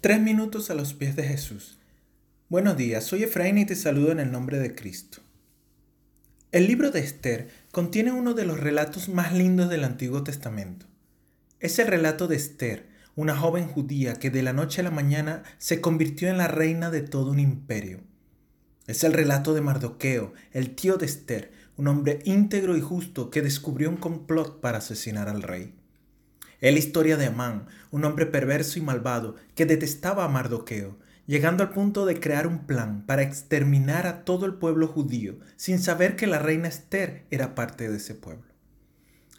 Tres minutos a los pies de Jesús. Buenos días, soy Efraín y te saludo en el nombre de Cristo. El libro de Esther contiene uno de los relatos más lindos del Antiguo Testamento. Es el relato de Esther, una joven judía que de la noche a la mañana se convirtió en la reina de todo un imperio. Es el relato de Mardoqueo, el tío de Esther, un hombre íntegro y justo que descubrió un complot para asesinar al rey. Es la historia de Amán, un hombre perverso y malvado que detestaba a Mardoqueo, llegando al punto de crear un plan para exterminar a todo el pueblo judío, sin saber que la reina Esther era parte de ese pueblo.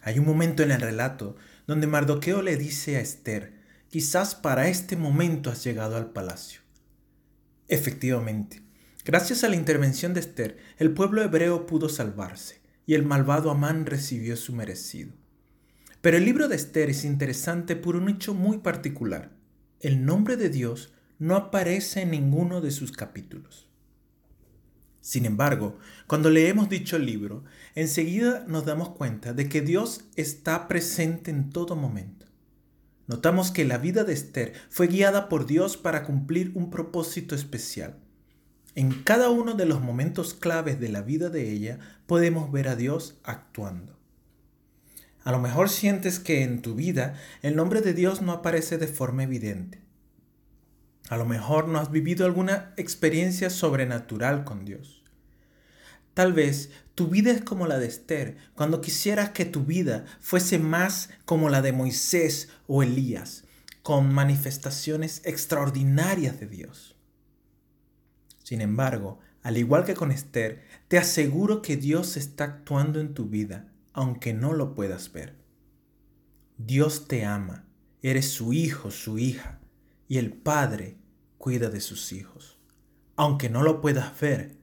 Hay un momento en el relato donde Mardoqueo le dice a Esther, quizás para este momento has llegado al palacio. Efectivamente, gracias a la intervención de Esther, el pueblo hebreo pudo salvarse y el malvado Amán recibió su merecido. Pero el libro de Esther es interesante por un hecho muy particular. El nombre de Dios no aparece en ninguno de sus capítulos. Sin embargo, cuando leemos dicho libro, enseguida nos damos cuenta de que Dios está presente en todo momento. Notamos que la vida de Esther fue guiada por Dios para cumplir un propósito especial. En cada uno de los momentos claves de la vida de ella podemos ver a Dios actuando. A lo mejor sientes que en tu vida el nombre de Dios no aparece de forma evidente. A lo mejor no has vivido alguna experiencia sobrenatural con Dios. Tal vez tu vida es como la de Esther, cuando quisieras que tu vida fuese más como la de Moisés o Elías, con manifestaciones extraordinarias de Dios. Sin embargo, al igual que con Esther, te aseguro que Dios está actuando en tu vida aunque no lo puedas ver. Dios te ama, eres su hijo, su hija, y el Padre cuida de sus hijos. Aunque no lo puedas ver,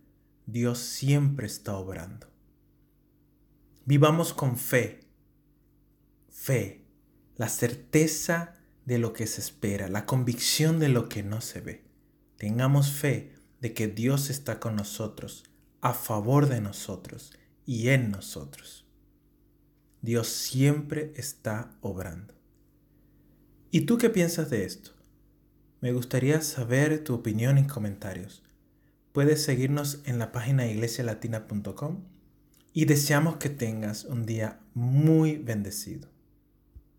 Dios siempre está obrando. Vivamos con fe, fe, la certeza de lo que se espera, la convicción de lo que no se ve. Tengamos fe de que Dios está con nosotros, a favor de nosotros y en nosotros. Dios siempre está obrando. ¿Y tú qué piensas de esto? Me gustaría saber tu opinión en comentarios. Puedes seguirnos en la página iglesialatina.com y deseamos que tengas un día muy bendecido.